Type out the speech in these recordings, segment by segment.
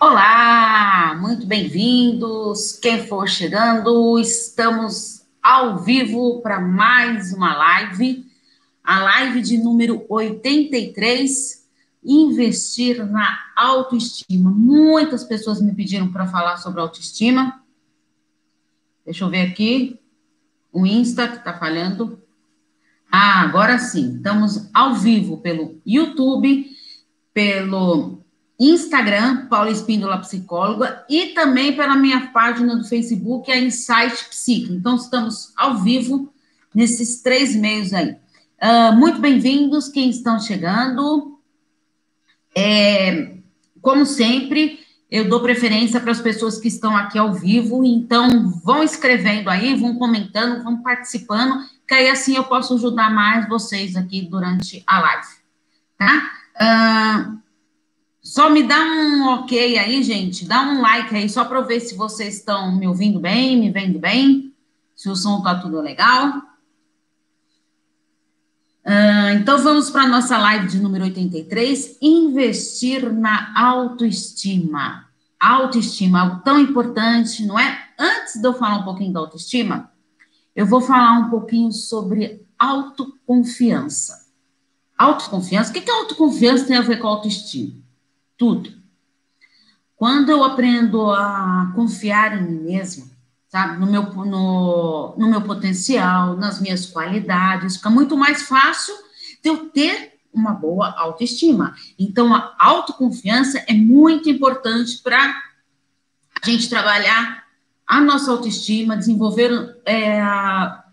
Olá, muito bem-vindos. Quem for chegando, estamos ao vivo para mais uma live, a live de número 83, investir na autoestima. Muitas pessoas me pediram para falar sobre autoestima. Deixa eu ver aqui. O Insta que está falhando. Ah, agora sim. Estamos ao vivo pelo YouTube, pelo Instagram, Paula Espíndola Psicóloga, e também pela minha página do Facebook, a Insight Psique. Então, estamos ao vivo nesses três meios aí. Uh, muito bem-vindos quem estão chegando. É, como sempre, eu dou preferência para as pessoas que estão aqui ao vivo, então vão escrevendo aí, vão comentando, vão participando, que aí assim eu posso ajudar mais vocês aqui durante a live, tá? Uh, só me dá um ok aí, gente, dá um like aí, só para eu ver se vocês estão me ouvindo bem, me vendo bem, se o som tá tudo legal. Uh, então vamos para a nossa live de número 83, investir na autoestima. Autoestima, algo tão importante, não é? Antes de eu falar um pouquinho da autoestima, eu vou falar um pouquinho sobre autoconfiança. Autoconfiança, o que, que autoconfiança tem a ver com autoestima? Tudo. Quando eu aprendo a confiar em mim mesma, sabe, no meu, no, no meu potencial, nas minhas qualidades, fica muito mais fácil de eu ter uma boa autoestima. Então, a autoconfiança é muito importante para a gente trabalhar a nossa autoestima, desenvolver é, a,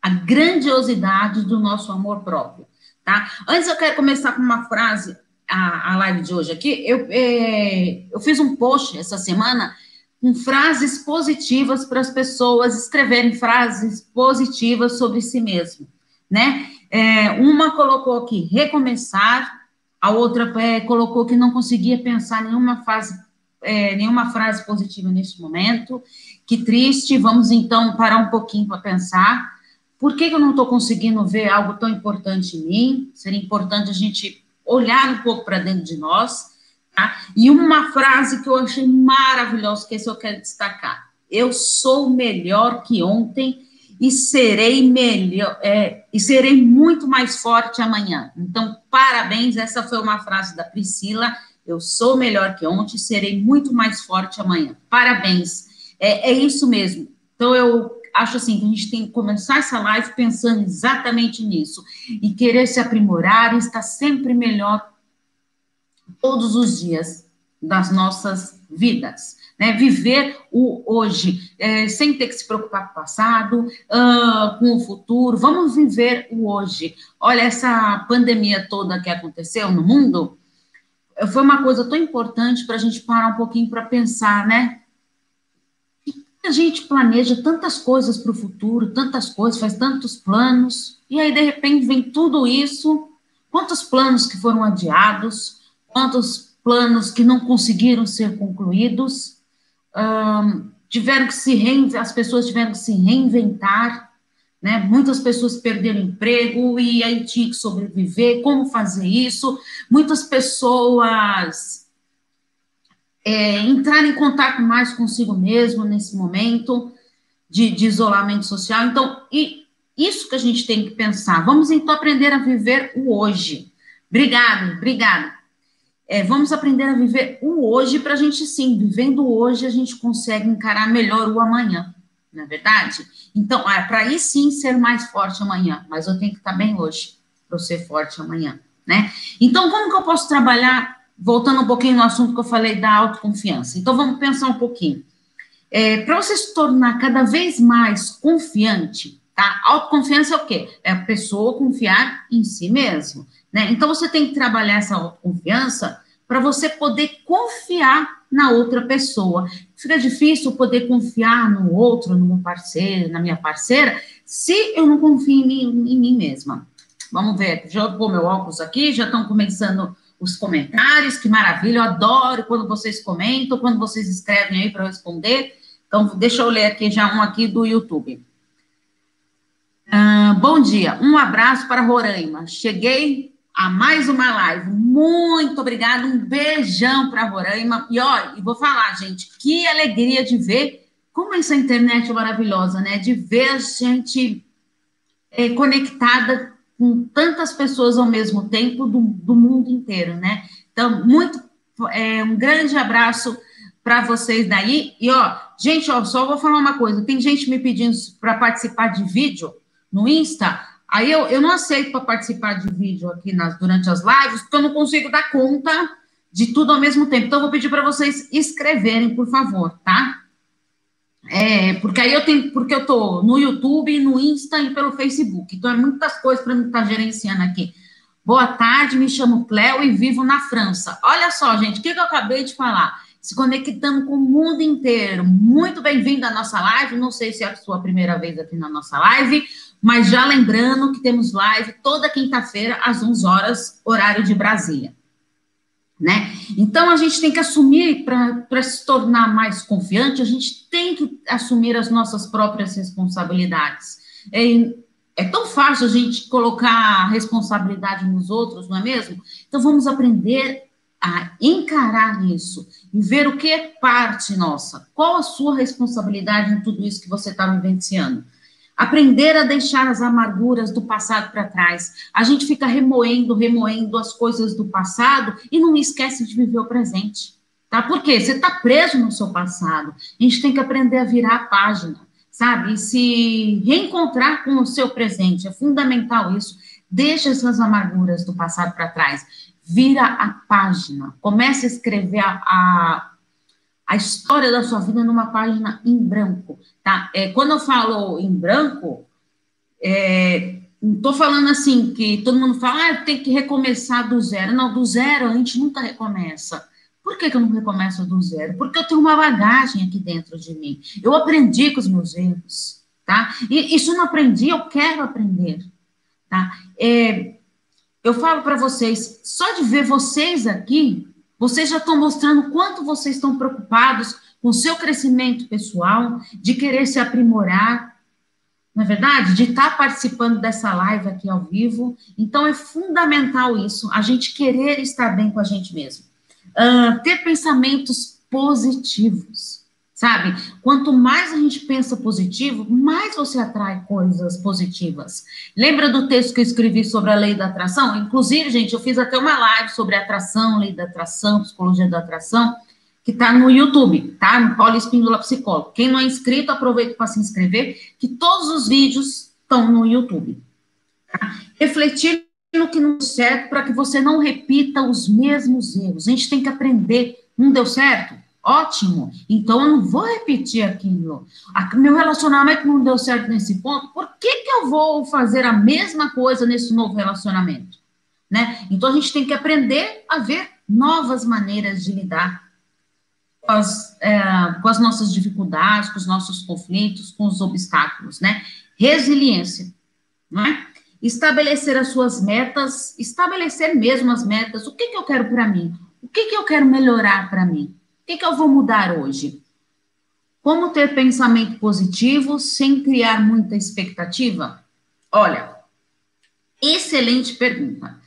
a grandiosidade do nosso amor próprio, tá? Antes, eu quero começar com uma frase, a, a live de hoje aqui. Eu, é, eu fiz um post essa semana com frases positivas para as pessoas escreverem frases positivas sobre si mesmo, né? É, uma colocou aqui recomeçar, a outra é, colocou que não conseguia pensar nenhuma frase, é, nenhuma frase positiva neste momento. Que triste, vamos então parar um pouquinho para pensar. Por que, que eu não estou conseguindo ver algo tão importante em mim? Seria importante a gente olhar um pouco para dentro de nós. Tá? E uma frase que eu achei maravilhosa, que esse eu quero destacar. Eu sou melhor que ontem e serei melhor, é, e serei muito mais forte amanhã. Então, parabéns, essa foi uma frase da Priscila. Eu sou melhor que ontem, serei muito mais forte amanhã. Parabéns. É, é isso mesmo. Então, eu acho assim que a gente tem que começar essa live pensando exatamente nisso e querer se aprimorar e estar sempre melhor todos os dias das nossas vidas. Né, viver o hoje, é, sem ter que se preocupar com o passado, uh, com o futuro, vamos viver o hoje. Olha, essa pandemia toda que aconteceu no mundo, foi uma coisa tão importante para a gente parar um pouquinho para pensar, né? A gente planeja tantas coisas para o futuro, tantas coisas, faz tantos planos, e aí de repente vem tudo isso. Quantos planos que foram adiados, quantos planos que não conseguiram ser concluídos, tiveram que se reinventar, as pessoas tiveram que se reinventar, né? Muitas pessoas perderam emprego e aí tinha que sobreviver, como fazer isso? Muitas pessoas é, entrar em contato mais consigo mesmo nesse momento de, de isolamento social. Então, isso que a gente tem que pensar. Vamos então aprender a viver o hoje. Obrigado, obrigado. É, vamos aprender a viver o hoje para a gente, sim, vivendo hoje, a gente consegue encarar melhor o amanhã, não é verdade? Então, é, para aí sim ser mais forte amanhã, mas eu tenho que estar bem hoje para ser forte amanhã, né? Então, como que eu posso trabalhar voltando um pouquinho no assunto que eu falei da autoconfiança. Então, vamos pensar um pouquinho. É, Para você se tornar cada vez mais confiante, tá? Autoconfiança é o quê? É a pessoa confiar em si mesmo, né? Então, você tem que trabalhar essa autoconfiança para você poder confiar na outra pessoa. Fica difícil poder confiar no outro, no meu parceiro, na minha parceira, se eu não confio em mim, em mim mesma. Vamos ver, já pôr meu óculos aqui, já estão começando os comentários, que maravilha, eu adoro quando vocês comentam, quando vocês escrevem aí para responder. Então, deixa eu ler aqui já um aqui do YouTube. Uh, bom dia, um abraço para Roraima. Cheguei a mais uma live. Muito obrigada, um beijão para Roraima. E ó, e vou falar, gente, que alegria de ver como essa internet é maravilhosa, né? De ver a gente é, conectada com tantas pessoas ao mesmo tempo do, do mundo inteiro, né? Então, muito é, um grande abraço para vocês daí. E ó, gente, ó, só vou falar uma coisa: tem gente me pedindo para participar de vídeo no Insta. Aí eu, eu não aceito para participar de vídeo aqui nas, durante as lives, porque eu não consigo dar conta de tudo ao mesmo tempo. Então, eu vou pedir para vocês escreverem, por favor, tá? É, porque aí eu tenho, porque eu tô no YouTube, no Insta e pelo Facebook. Então, é muitas coisas para mim estar tá gerenciando aqui. Boa tarde, me chamo Cléo e vivo na França. Olha só, gente, o que, que eu acabei de falar? Se conectando com o mundo inteiro. Muito bem-vindo à nossa live. Não sei se é a sua primeira vez aqui na nossa live, mas já lembrando que temos live toda quinta-feira, às 11 horas, horário de Brasília. Né? Então, a gente tem que assumir, para se tornar mais confiante, a gente tem que assumir as nossas próprias responsabilidades. É, é tão fácil a gente colocar a responsabilidade nos outros, não é mesmo? Então, vamos aprender a encarar isso e ver o que é parte nossa. Qual a sua responsabilidade em tudo isso que você está vivenciando? Aprender a deixar as amarguras do passado para trás. A gente fica remoendo, remoendo as coisas do passado e não esquece de viver o presente. Tá? Por quê? Você está preso no seu passado. A gente tem que aprender a virar a página, sabe? E se reencontrar com o seu presente. É fundamental isso. Deixa essas amarguras do passado para trás. Vira a página. Comece a escrever a, a a história da sua vida numa página em branco, tá? É, quando eu falo em branco, é, não estou falando assim que todo mundo fala, ah, tem que recomeçar do zero. Não, do zero a gente nunca recomeça. Por que, que eu não recomeço do zero? Porque eu tenho uma bagagem aqui dentro de mim. Eu aprendi com os meus erros, tá? E isso eu não aprendi, eu quero aprender, tá? É, eu falo para vocês, só de ver vocês aqui, vocês já estão mostrando quanto vocês estão preocupados com o seu crescimento pessoal, de querer se aprimorar, não é verdade? De estar tá participando dessa live aqui ao vivo. Então, é fundamental isso, a gente querer estar bem com a gente mesmo. Uh, ter pensamentos positivos sabe? Quanto mais a gente pensa positivo, mais você atrai coisas positivas. Lembra do texto que eu escrevi sobre a lei da atração? Inclusive, gente, eu fiz até uma live sobre atração, lei da atração, psicologia da atração, que está no YouTube, tá? No Paulo Espíndola Psicólogo. Quem não é inscrito, aproveita para se inscrever, que todos os vídeos estão no YouTube. Tá? Refletir no que não deu certo para que você não repita os mesmos erros. A gente tem que aprender. Não deu certo? Ótimo. Então eu não vou repetir aquilo. Meu relacionamento não deu certo nesse ponto. Por que, que eu vou fazer a mesma coisa nesse novo relacionamento? Né? Então a gente tem que aprender a ver novas maneiras de lidar com as, é, com as nossas dificuldades, com os nossos conflitos, com os obstáculos, né? Resiliência, né? Estabelecer as suas metas, estabelecer mesmo as metas. O que, que eu quero para mim? O que, que eu quero melhorar para mim? O que, que eu vou mudar hoje? Como ter pensamento positivo sem criar muita expectativa? Olha, excelente pergunta.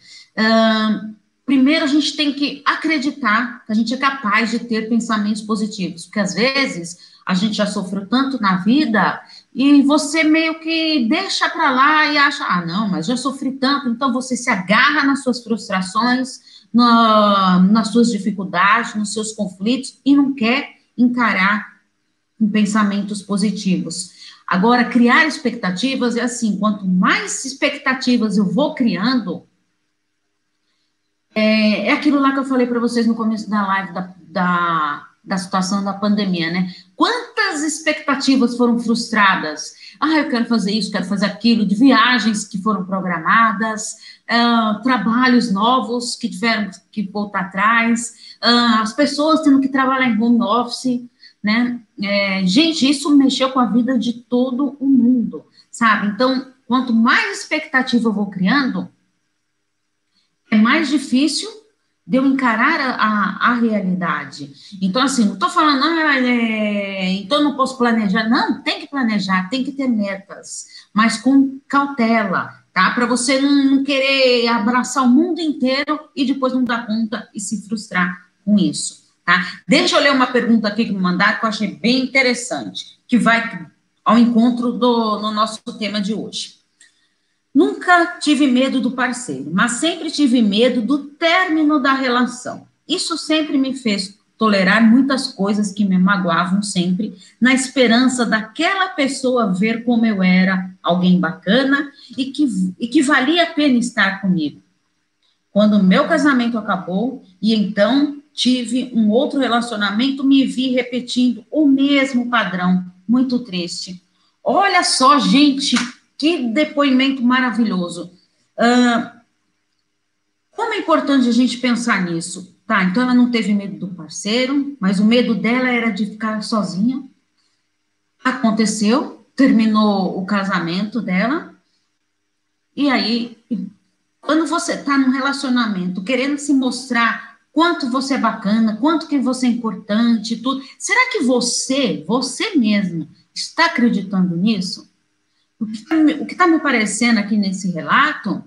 Primeiro, a gente tem que acreditar que a gente é capaz de ter pensamentos positivos, porque às vezes a gente já sofreu tanto na vida e você meio que deixa para lá e acha, ah, não, mas já sofri tanto, então você se agarra nas suas frustrações, na, nas suas dificuldades, nos seus conflitos e não quer encarar pensamentos positivos. Agora, criar expectativas é assim: quanto mais expectativas eu vou criando, é, é aquilo lá que eu falei para vocês no começo da live da, da, da situação da pandemia, né? Quantas expectativas foram frustradas? Ah, eu quero fazer isso, quero fazer aquilo, de viagens que foram programadas, uh, trabalhos novos que tiveram que voltar atrás, uh, as pessoas tendo que trabalhar em home office, né? É, gente, isso mexeu com a vida de todo o mundo, sabe? Então, quanto mais expectativa eu vou criando, é mais difícil de eu encarar a, a, a realidade. Então, assim, não estou falando, ah, é, então não posso planejar. Não, tem que planejar, tem que ter metas, mas com cautela, tá? Para você não, querer abraçar o mundo inteiro e depois não dar conta e se frustrar com isso, tá? Deixa eu ler uma pergunta aqui que me mandaram que eu achei bem interessante, que vai ao encontro do no nosso tema de hoje. Nunca tive medo do parceiro, mas sempre tive medo do término da relação. Isso sempre me fez tolerar muitas coisas que me magoavam sempre, na esperança daquela pessoa ver como eu era alguém bacana e que, e que valia a pena estar comigo. Quando meu casamento acabou e então tive um outro relacionamento, me vi repetindo o mesmo padrão, muito triste. Olha só, gente, que depoimento maravilhoso. Uh, como é importante a gente pensar nisso? Tá, então ela não teve medo do parceiro, mas o medo dela era de ficar sozinha. Aconteceu, terminou o casamento dela. E aí, quando você está num relacionamento, querendo se mostrar quanto você é bacana, quanto que você é importante, tudo, será que você, você mesmo, está acreditando nisso? O que está tá me parecendo aqui nesse relato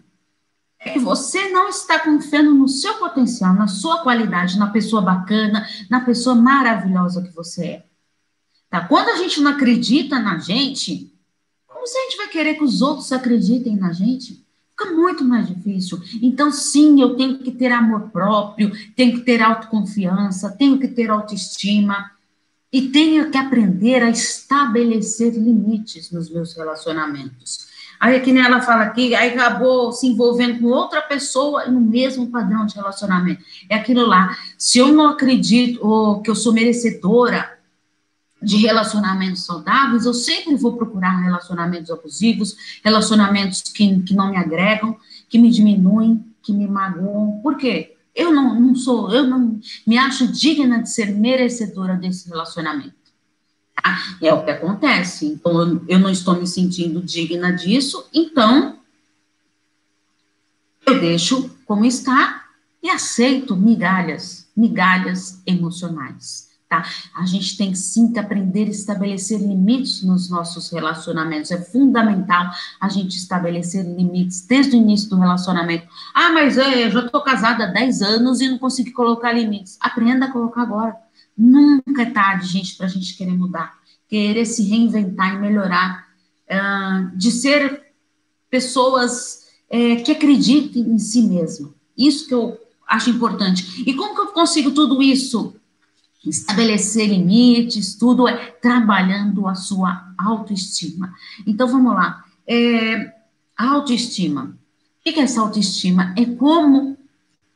é que você não está confiando no seu potencial, na sua qualidade, na pessoa bacana, na pessoa maravilhosa que você é. Tá? Quando a gente não acredita na gente, como se a gente vai querer que os outros acreditem na gente? Fica muito mais difícil. Então, sim, eu tenho que ter amor próprio, tenho que ter autoconfiança, tenho que ter autoestima e tenho que aprender a estabelecer limites nos meus relacionamentos. Aí que nem ela fala aqui, aí acabou se envolvendo com outra pessoa no mesmo padrão de relacionamento. É aquilo lá. Se eu não acredito ou que eu sou merecedora de relacionamentos saudáveis, eu sempre vou procurar relacionamentos abusivos, relacionamentos que, que não me agregam, que me diminuem, que me magoam. Por quê? Eu não, não sou, eu não me acho digna de ser merecedora desse relacionamento. É o que acontece. Então, eu não estou me sentindo digna disso, então eu deixo como está e aceito migalhas, migalhas emocionais. Tá? A gente tem sim que aprender a estabelecer limites nos nossos relacionamentos. É fundamental a gente estabelecer limites desde o início do relacionamento. Ah, mas eu já estou casada há 10 anos e não consigo colocar limites. Aprenda a colocar agora. Nunca é tarde, gente, para a gente querer mudar, querer se reinventar e melhorar, uh, de ser pessoas é, que acreditem em si mesmo. Isso que eu acho importante. E como que eu consigo tudo isso? Estabelecer limites, tudo é trabalhando a sua autoestima. Então vamos lá. É, autoestima. O que é essa autoestima? É como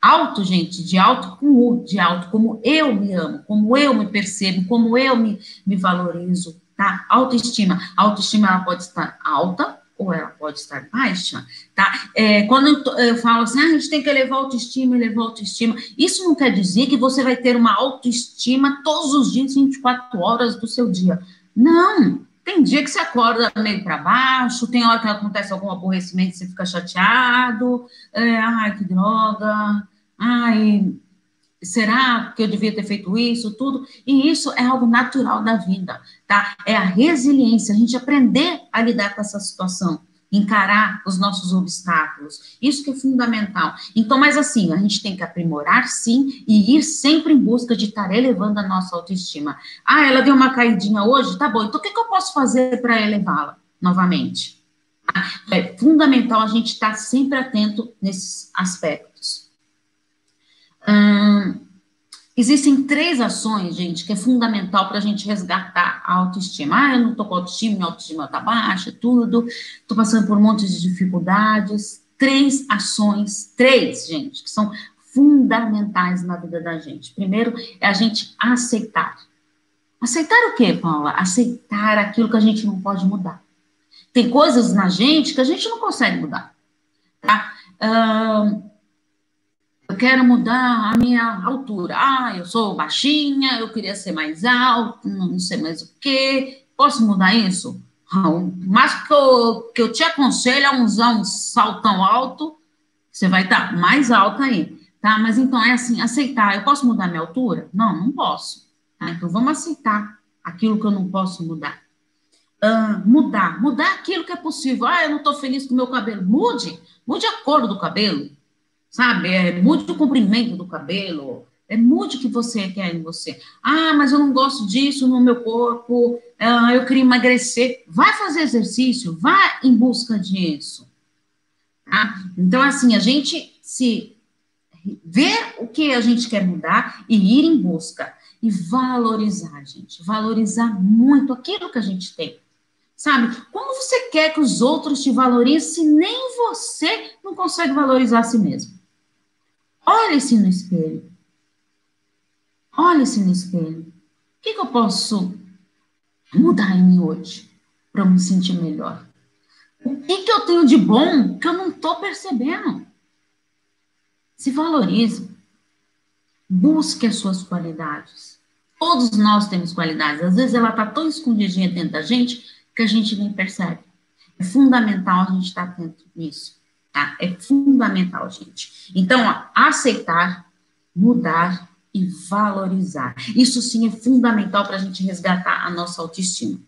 Alto, gente, de alto com U, de alto, como eu me amo, como eu me percebo, como eu me, me valorizo, tá? Autoestima. autoestima, ela pode estar alta ou ela pode estar baixa, tá? É, quando eu, eu, falo assim, ah, a gente tem que elevar a autoestima, elevar a autoestima, isso não quer dizer que você vai ter uma autoestima todos os dias, 24 horas do seu dia. Não, tem dia que você acorda meio para baixo, tem hora que acontece algum aborrecimento você fica chateado, é, ai, que droga, ai, será que eu devia ter feito isso, tudo? E isso é algo natural da vida, tá? É a resiliência, a gente aprender a lidar com essa situação encarar os nossos obstáculos. Isso que é fundamental. Então, mas assim, a gente tem que aprimorar sim e ir sempre em busca de estar elevando a nossa autoestima. Ah, ela deu uma caidinha hoje? Tá bom, então o que, que eu posso fazer para elevá-la novamente? É fundamental a gente estar sempre atento nesses aspectos. Existem três ações, gente, que é fundamental para a gente resgatar a autoestima. Ah, eu não estou com autoestima, minha autoestima está baixa, tudo, estou passando por um monte de dificuldades. Três ações, três, gente, que são fundamentais na vida da gente. Primeiro é a gente aceitar. Aceitar o quê, Paula? Aceitar aquilo que a gente não pode mudar. Tem coisas na gente que a gente não consegue mudar. Tá? Quero mudar a minha altura. Ah, eu sou baixinha, eu queria ser mais alto, não sei mais o quê. Posso mudar isso? Mas que eu, que eu te aconselho é usar um saltão alto, você vai estar mais alta aí, tá? Mas então é assim, aceitar. Eu posso mudar minha altura? Não, não posso. Tá? Então vamos aceitar aquilo que eu não posso mudar. uh, mudar, mudar aquilo que é possível. Ah, eu não estou feliz com o meu cabelo. Mude, mude a cor do cabelo, sabe? É, mude o comprimento do cabelo, é, mude o que você quer em você. Ah, mas eu não gosto disso no meu corpo, ah, eu queria emagrecer. Vai fazer exercício, vá em busca disso. Tá? Então, assim, a gente se ver o que a gente quer mudar e ir em busca. E valorizar, gente. Valorizar muito aquilo que a gente tem. Sabe? Como você quer que os outros te valorizem se nem você não consegue valorizar a si mesmo? Olhe-se no espelho. Olhe-se no espelho. O que, que eu posso mudar em mim hoje para me sentir melhor? O que, que eu tenho de bom que eu não estou percebendo? Se valorize. Busque as suas qualidades. Todos nós temos qualidades. Às vezes ela está tão escondidinha dentro da gente que a gente nem percebe. É fundamental a gente estar tá atento nisso. Tá? É fundamental, gente. Então, ó, aceitar, mudar e valorizar. Isso sim é fundamental para a gente resgatar a nossa autoestima.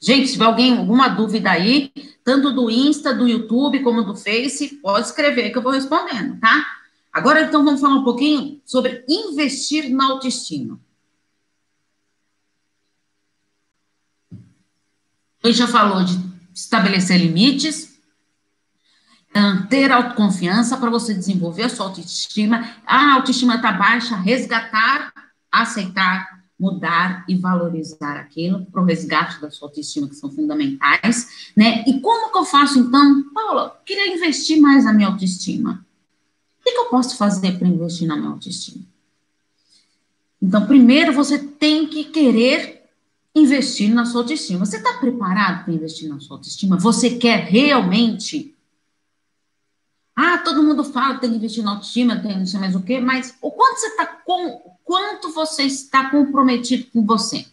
Gente, se tiver alguém alguma dúvida aí, tanto do Insta, do YouTube, como do Face, pode escrever que eu vou respondendo, tá? Agora, então, vamos falar um pouquinho sobre investir na autoestima. A gente já falou de estabelecer limites, ter autoconfiança para você desenvolver a sua autoestima. A autoestima está baixa, resgatar, aceitar, mudar e valorizar aquilo para o resgate da sua autoestima, que são fundamentais, né? E como que eu faço, então? Paula, queria investir mais na minha autoestima. O que, que eu posso fazer para investir na minha autoestima? Então, primeiro você tem que querer investir na sua autoestima. Você está preparado para investir na sua autoestima? Você quer realmente ah, todo mundo fala que tem que investir na autoestima, tem não sei mais o quê, mas o quanto você está com, quanto você está comprometido com você?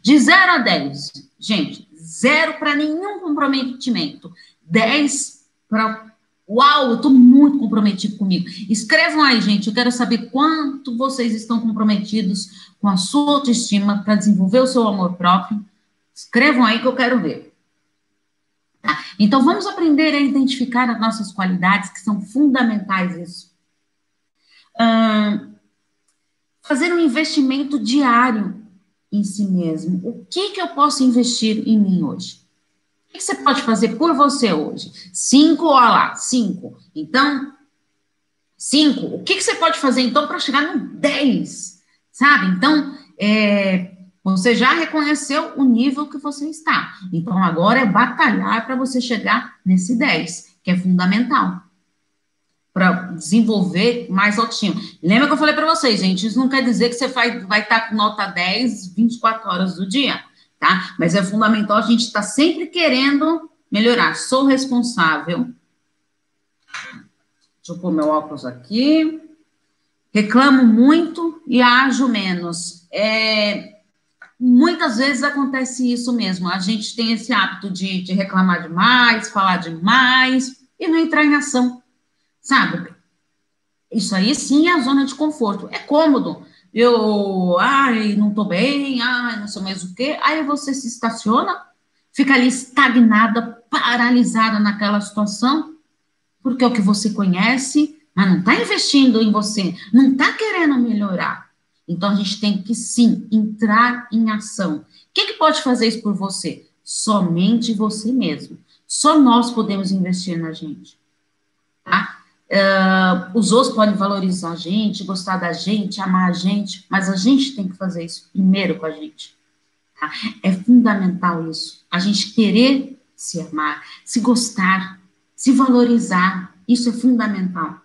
De 0 a 10, gente, zero para nenhum comprometimento, 10 para Uau, eu estou muito comprometido comigo. Escrevam aí, gente. Eu quero saber quanto vocês estão comprometidos com a sua autoestima para desenvolver o seu amor próprio. Escrevam aí que eu quero ver. Então, vamos aprender a identificar as nossas qualidades, que são fundamentais isso. fazer um investimento diário em si mesmo. O que, que eu posso investir em mim hoje? O que, que você pode fazer por você hoje? Cinco, olha lá, cinco. Então, cinco. O que, que você pode fazer, então, para chegar no dez? Sabe? Então, é, você já reconheceu o nível que você está. Então, agora é batalhar para você chegar nesse 10, que é fundamental. Para desenvolver mais autoestima. Lembra que eu falei para vocês, gente? Isso não quer dizer que você vai, vai estar tá com nota 10 24 horas do dia, tá? Mas é fundamental a gente estar tá sempre querendo melhorar. Sou responsável. Deixa eu pôr meu óculos aqui. Reclamo muito e ajo menos. É, muitas vezes acontece isso mesmo. A gente tem esse hábito de, de, reclamar demais, falar demais e não entrar em ação, sabe? Isso aí sim é a zona de conforto. É cômodo. Eu, ai, não tô bem, ai, não sei mais o quê. Aí você se estaciona, fica ali estagnada, paralisada naquela situação, porque é o que você conhece, mas não está investindo em você, não está querendo melhorar. Então, a gente tem que, sim, entrar em ação. Quem que pode fazer isso por você? Somente você mesmo. Só nós podemos investir na gente. Tá? Uh, os outros podem valorizar a gente, gostar da gente, amar a gente, mas a gente tem que fazer isso primeiro com a gente. Tá? É fundamental isso. A gente querer se amar, se gostar, se valorizar. Isso é fundamental.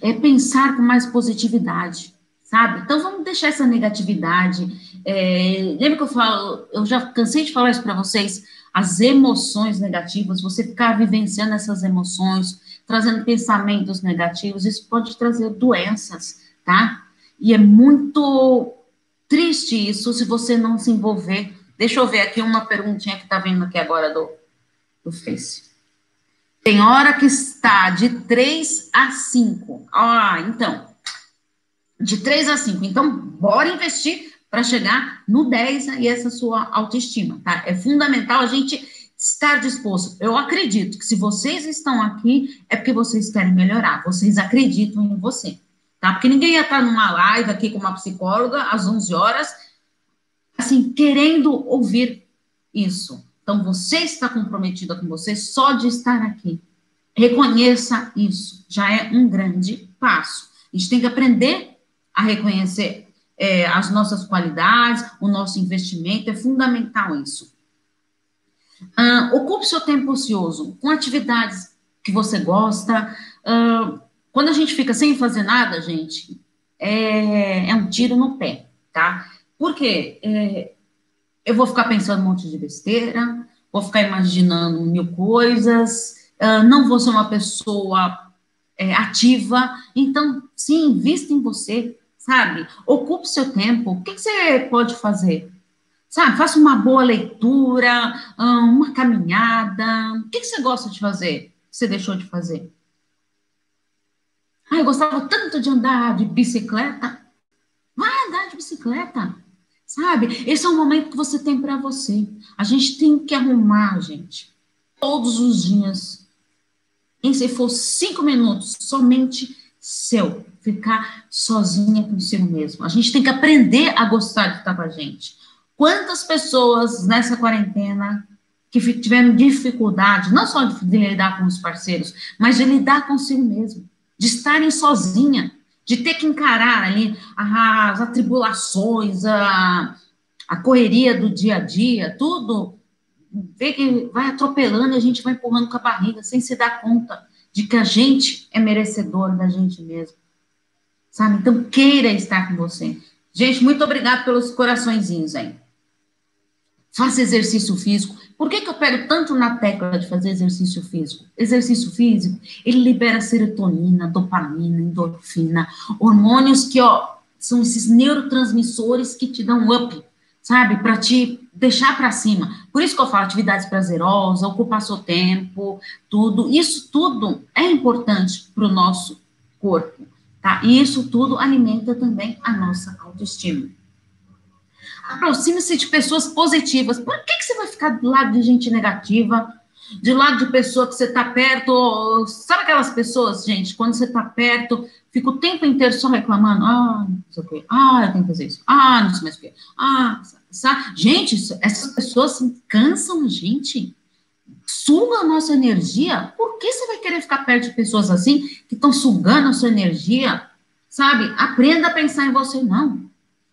É pensar com mais positividade sabe? Então vamos deixar essa negatividade. É, lembra que eu falo, eu já cansei de falar isso para vocês, as emoções negativas, você ficar vivenciando essas emoções, trazendo pensamentos negativos, isso pode trazer doenças, tá? E é muito triste isso se você não se envolver. Deixa eu ver aqui uma perguntinha que tá vindo aqui agora do, do Face. Tem hora que está de 3 a 5. Ah, então, de 3 a 5. Então, bora investir para chegar no 10 e essa sua autoestima, tá? É fundamental a gente estar disposto. Eu acredito que se vocês estão aqui, é porque vocês querem melhorar, vocês acreditam em você, tá? Porque ninguém ia estar numa live aqui com uma psicóloga às 11 horas, assim, querendo ouvir isso. Então, você está comprometida com você só de estar aqui. Reconheça isso, já é um grande passo. A gente tem que aprender a reconhecer é, as nossas qualidades, o nosso investimento, é fundamental isso. Uh, ocupe seu tempo ocioso com atividades que você gosta. Uh, quando a gente fica sem fazer nada, gente, é, é um tiro no pé, tá? Por quê? É, eu vou ficar pensando um monte de besteira, vou ficar imaginando mil coisas, uh, não vou ser uma pessoa é, ativa. Então, sim, invista em você, sabe? Ocupe seu tempo. O que, você pode fazer? Sabe, faça uma boa leitura, uma caminhada. O que, você gosta de fazer? Você deixou de fazer? Ah, eu gostava tanto de andar de bicicleta. Vai andar de bicicleta, sabe? Esse é um momento que você tem para você. A gente tem que arrumar, gente, todos os dias. E se for cinco minutos, somente seu ficar sozinha consigo mesmo. A gente tem que aprender a gostar de estar com a gente. Quantas pessoas nessa quarentena que tiveram dificuldade, não só de, lidar com os parceiros, mas de lidar consigo mesmo, de estarem sozinha, de ter que encarar ali as atribulações, a, a correria do dia a dia, tudo, ver que vai atropelando a gente vai empurrando com a barriga, sem se dar conta de que a gente é merecedor da gente mesmo sabe? Então, queira estar com você. Gente, muito obrigado pelos coraçõezinhos aí. Faça exercício físico. Por que, que eu pego tanto na tecla de fazer exercício físico? Exercício físico, ele libera serotonina, dopamina, endorfina, hormônios que, ó, são esses neurotransmissores que te dão up, sabe? Para te deixar para cima. Por isso que eu falo atividades prazerosas, ocupar seu tempo, tudo. Isso tudo é importante para o nosso corpo. Tá? E isso tudo alimenta também a nossa autoestima. Aproxime-se de pessoas positivas. Por que, que você vai ficar do lado de gente negativa? De lado de pessoa que você está perto. Sabe aquelas pessoas, gente, quando você está perto, fica o tempo inteiro só reclamando. Ah, não sei o quê. Ah, eu tenho que fazer isso. Ah, não sei mais o quê. Ah, sabe? Gente, essas pessoas cansam a gente suga a nossa energia, por que você vai querer ficar perto de pessoas assim, que estão sugando a sua energia? Sabe? Aprenda a pensar em você, não.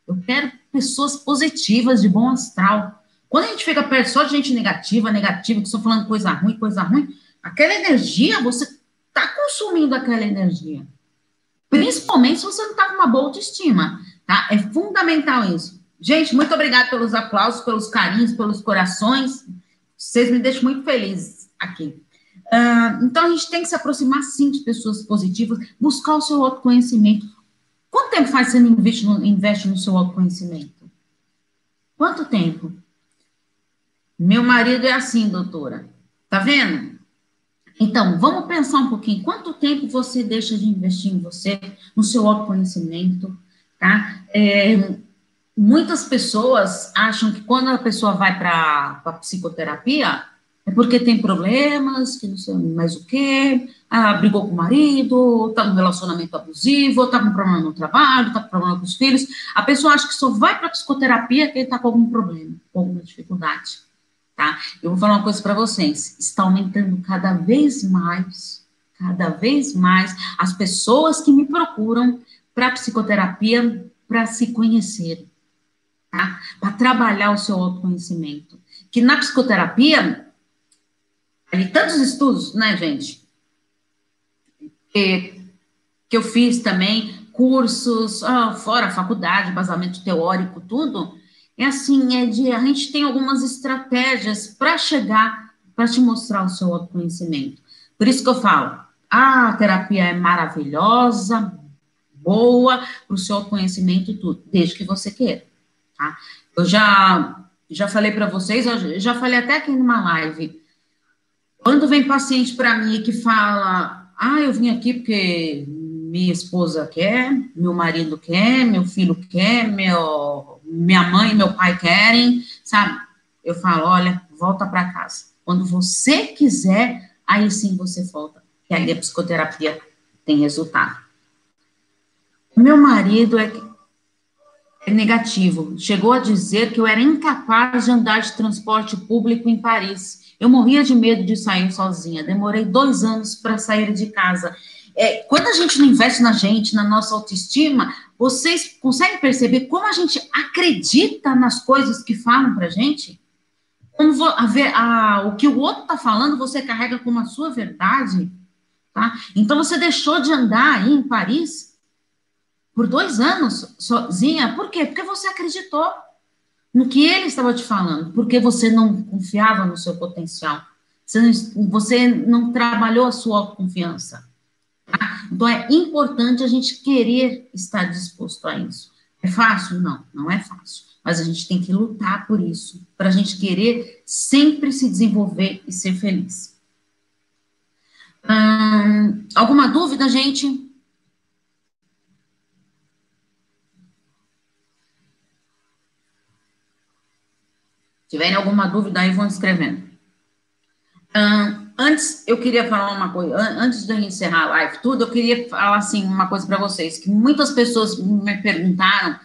Eu quero pessoas positivas, de bom astral. Quando a gente fica perto só de gente negativa, negativa, que só falando coisa ruim, coisa ruim, aquela energia, você está consumindo aquela energia. Principalmente se você não está com uma boa autoestima, tá? É fundamental isso. Gente, muito obrigada pelos aplausos, pelos carinhos, pelos corações. Vocês me deixam muito felizes aqui. Uh, então, a gente tem que se aproximar, sim, de pessoas positivas, buscar o seu autoconhecimento. Quanto tempo faz você investe no, investe no seu autoconhecimento? Quanto tempo? Meu marido é assim, doutora. Tá vendo? Então, vamos pensar um pouquinho. Quanto tempo você deixa de investir em você, no seu autoconhecimento, tá? É, muitas pessoas acham que quando a pessoa vai para a psicoterapia, é porque tem problemas, que não sei mais o quê, ah, brigou com o marido, está num relacionamento abusivo, está com problema no trabalho, está com problema com os filhos. A pessoa acha que só vai para psicoterapia que está com algum problema, com alguma dificuldade. Tá? Eu vou falar uma coisa para vocês: está aumentando cada vez mais, cada vez mais, as pessoas que me procuram para psicoterapia para se conhecerem tá? Para trabalhar o seu autoconhecimento. Que na psicoterapia, ali tantos estudos, né, gente? Que, que eu fiz também, cursos, oh, fora faculdade, basamento teórico, tudo. É assim, é de a gente tem algumas estratégias para chegar, para te mostrar o seu autoconhecimento. Por isso que eu falo, ah, a terapia é maravilhosa, boa para o seu autoconhecimento e tudo, desde que você queira. Tá? Eu já, já falei para vocês, já falei até aqui numa live. Quando vem paciente para mim que fala, ah, eu vim aqui porque minha esposa quer, meu marido quer, meu filho quer, meu, minha mãe e meu pai querem, sabe? Eu falo, olha, volta para casa. Quando você quiser, aí sim você volta. E aí a psicoterapia tem resultado. Meu marido é negativo. Chegou a dizer que eu era incapaz de andar de transporte público em Paris. Eu morria de medo de sair sozinha. Demorei dois anos para sair de casa. É, quando a gente não investe na gente, na nossa autoestima, vocês conseguem perceber como a gente acredita nas coisas que falam para gente? Como a ver, a, o que o outro está falando, você carrega como a sua verdade, tá? Então você deixou de andar aí em Paris por dois anos sozinha, por quê? Porque você acreditou no que ele estava te falando, porque você não confiava no seu potencial, você não, você não trabalhou a sua autoconfiança. Tá? Então é importante a gente querer estar disposto a isso. É fácil? Não, não é fácil mas a gente tem que lutar por isso, para a gente querer sempre se desenvolver e ser feliz. Hum, alguma dúvida, gente? Tiverem alguma dúvida aí, vão escrevendo. Antes, eu queria falar uma coisa, antes de eu encerrar a live, tudo, eu queria falar, assim, uma coisa para vocês, que muitas pessoas me perguntaram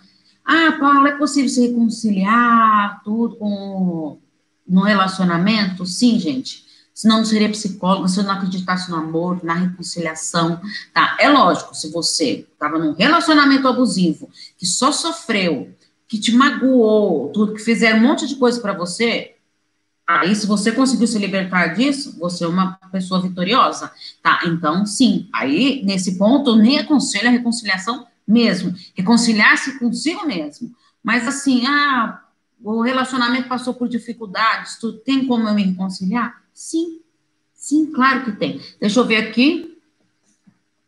ah, Paulo, é possível se reconciliar tudo com no relacionamento? Sim, gente. Senão não seria psicóloga, se eu não acreditasse no amor, na reconciliação, tá? É lógico, se você estava num relacionamento abusivo, que só sofreu, que te magoou, tudo, que fizeram um monte de coisa para você, aí se você conseguiu se libertar disso, você é uma pessoa vitoriosa, tá? Então, sim, aí nesse ponto eu nem aconselho a reconciliação mesmo, reconciliar-se consigo mesmo. Mas assim, ah, o relacionamento passou por dificuldades, tu tem como eu me reconciliar? Sim, sim, claro que tem. Deixa eu ver aqui.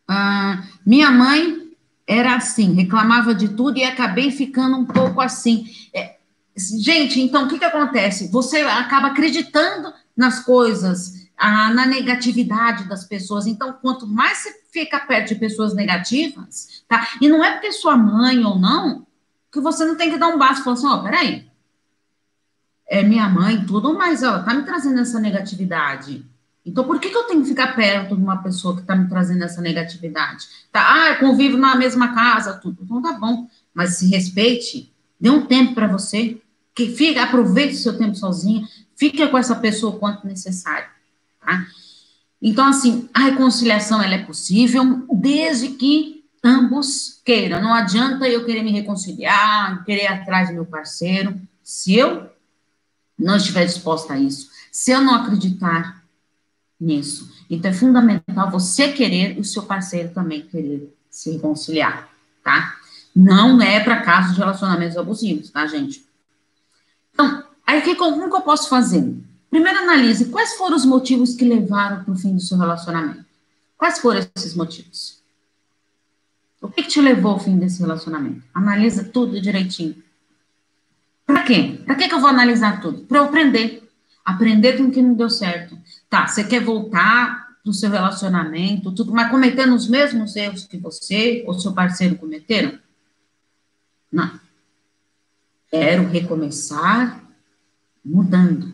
Ah, minha mãe era assim, reclamava de tudo e acabei ficando um pouco assim. É, gente, então o que, que acontece? Você acaba acreditando nas coisas a, na negatividade das pessoas. Então, quanto mais você fica perto de pessoas negativas, tá? E não é porque sua mãe ou não, que você não tem que dar um basta e falar assim, ó, oh, peraí, é minha mãe, tudo, mas ela tá me trazendo essa negatividade. Então, por que, que eu tenho que ficar perto de uma pessoa que está me trazendo essa negatividade? Tá, ah, convivo na mesma casa, tudo. Então, tá bom. Mas se respeite, dê um tempo para você, que fica, aproveite o seu tempo sozinha, fique com essa pessoa o quanto necessário. Tá? Então, assim, a reconciliação ela é possível desde que ambos queiram. Não adianta eu querer me reconciliar, querer ir atrás do meu parceiro, se eu não estiver disposta a isso, se eu não acreditar nisso. Então, é fundamental você querer e o seu parceiro também querer se reconciliar, tá? Não é para casos de relacionamentos abusivos, tá, gente? Então, aí que, como que eu posso fazer? Primeiro analise quais foram os motivos que levaram para o fim do seu relacionamento. Quais foram esses motivos? O que, que te levou ao fim desse relacionamento? Analisa tudo direitinho. Para quê? Para que, que eu vou analisar tudo? Para eu aprender. Aprender com o que não deu certo. Tá, você quer voltar para o seu relacionamento, tudo, mas cometendo os mesmos erros que você ou seu parceiro cometeram? Não. Quero recomeçar mudando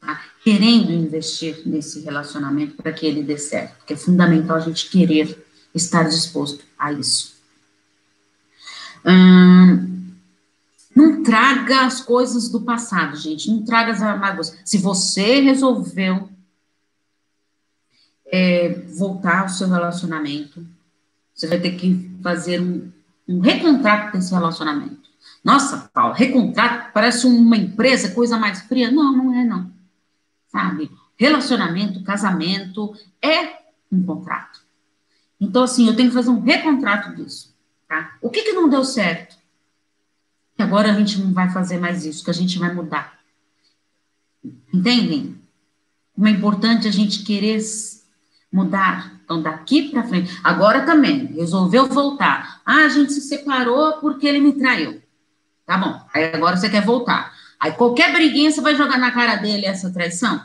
tá? querendo investir nesse relacionamento para que ele dê certo, porque é fundamental a gente querer estar disposto a isso. Hum, não traga as coisas do passado, gente, não traga as mágoas. Se você resolveu é, voltar ao seu relacionamento, você vai ter que fazer um, um recontrato desse relacionamento. Nossa, Paulo, recontrato parece uma empresa, coisa mais fria. Não, não é, não sabe? Relacionamento, casamento é um contrato. Então, assim, eu tenho que fazer um recontrato disso, tá? O que que não deu certo? Agora a gente não vai fazer mais isso, que a gente vai mudar. Entendem? Como é importante a gente querer mudar. Então, daqui para frente. Agora também, resolveu voltar. Ah, a gente se separou porque ele me traiu. Tá bom. Aí agora você quer voltar. Aí qualquer briguinha você vai jogar na cara dele essa traição?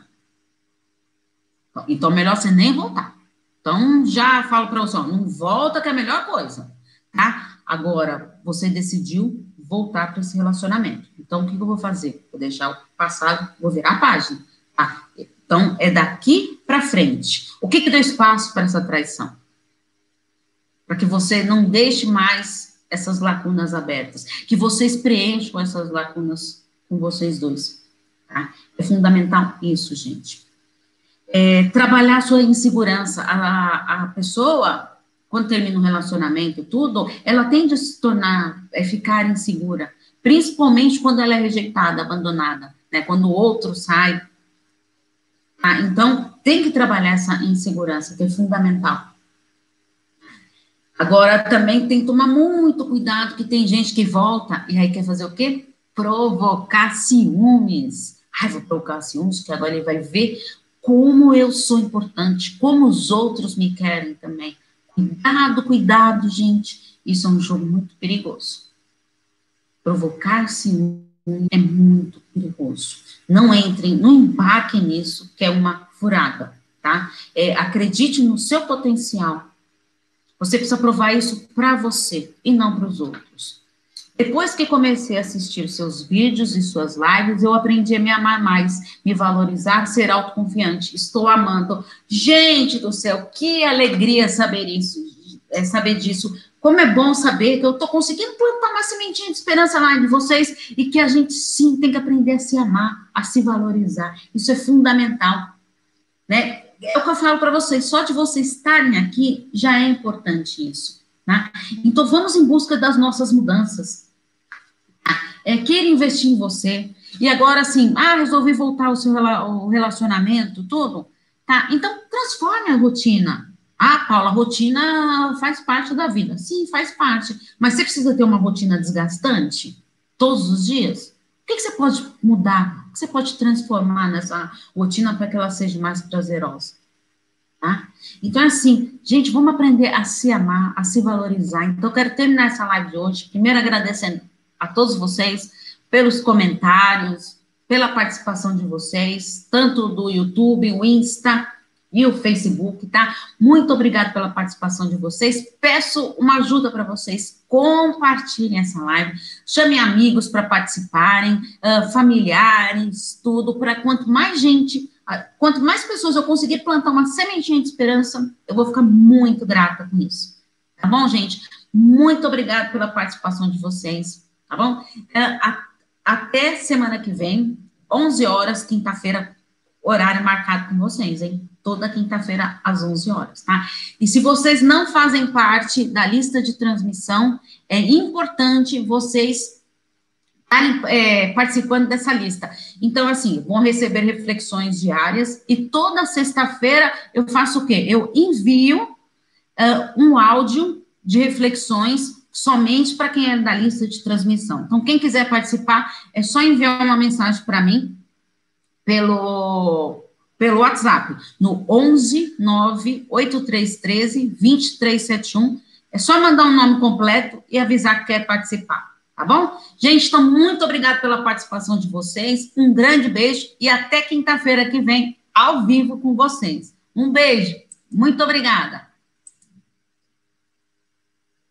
Então, melhor você nem voltar. Então, já falo para você, ó, não volta que é a melhor coisa, tá? Agora, você decidiu, voltar para esse relacionamento. Então, o que eu vou fazer? Vou deixar o passado, vou virar a página. Tá? Então, é daqui para frente. O que, que deu espaço para essa traição? Para que você não deixe mais essas lacunas abertas, que vocês preencham essas lacunas com vocês dois. Tá? É fundamental isso, gente. É, trabalhar sua insegurança. A, a pessoa, quando termina um relacionamento, tudo, ela tende a se tornar, é ficar insegura, principalmente quando ela é rejeitada, abandonada, né? Quando o outro sai. Tá? Então, tem que trabalhar essa insegurança, que é fundamental. Agora, também tem que tomar muito cuidado, que tem gente que volta e aí quer fazer o quê? Provocar ciúmes. Ai, vou provocar ciúmes, que agora ele vai ver como eu sou importante, como os outros me querem também. Cuidado, cuidado, gente. Isso é um jogo muito perigoso. Provocar ciúme é muito perigoso. Não entrem, não embarquem nisso, que é uma furada, tá? É, acredite no seu potencial você precisa provar isso para você e não para os outros. Depois que comecei a assistir seus vídeos e suas lives, eu aprendi a me amar mais, me valorizar, ser autoconfiante. Estou amando. Gente do céu, que alegria saber isso, é saber disso. Como é bom saber que eu estou conseguindo plantar uma sementinha de esperança lá de vocês e que a gente sim tem que aprender a se amar, a se valorizar. Isso é fundamental, né? é o que eu falo para vocês, só de vocês estarem aqui já é importante isso. Tá? Então vamos em busca das nossas mudanças. É, queira investir em você. E agora, assim, ah, resolvi voltar o seu o relacionamento, tudo. Tá? Então, transforme a rotina. Ah, Paula, a rotina faz parte da vida. Sim, faz parte. Mas você precisa ter uma rotina desgastante todos os dias? O que, que você pode mudar? O que você pode transformar nessa rotina para que ela seja mais prazerosa? Tá? Então, assim, gente, vamos aprender a se amar, a se valorizar. Então, eu quero terminar essa live de hoje, primeiro agradecendo a todos vocês pelos comentários, pela participação de vocês, tanto do YouTube, o Insta, e o Facebook, tá? Muito obrigada pela participação de vocês. Peço uma ajuda para vocês. Compartilhem essa live, chamem amigos para participarem, uh, familiares, tudo, para quanto mais gente, quanto mais pessoas eu conseguir plantar uma sementinha de esperança, eu vou ficar muito grata com isso. Tá bom, gente? Muito obrigada pela participação de vocês, tá bom? A, até semana que vem, 11 horas, quinta-feira, horário marcado com vocês, hein? toda quinta-feira às 11 horas, tá? E se vocês não fazem parte da lista de transmissão, é importante vocês estarem é, participando dessa lista. Então, assim, vão receber reflexões diárias e toda sexta-feira eu faço o quê? Eu envio uh, um áudio de reflexões somente para quem é da lista de transmissão. Então, quem quiser participar, é só enviar uma mensagem para mim pelo pelo WhatsApp, no 11 98313 2371. É só mandar um nome completo e avisar que quer participar, tá bom? Gente, então, muito obrigada pela participação de vocês. Um grande beijo e até quinta-feira que vem, ao vivo com vocês. Um beijo. Muito obrigada.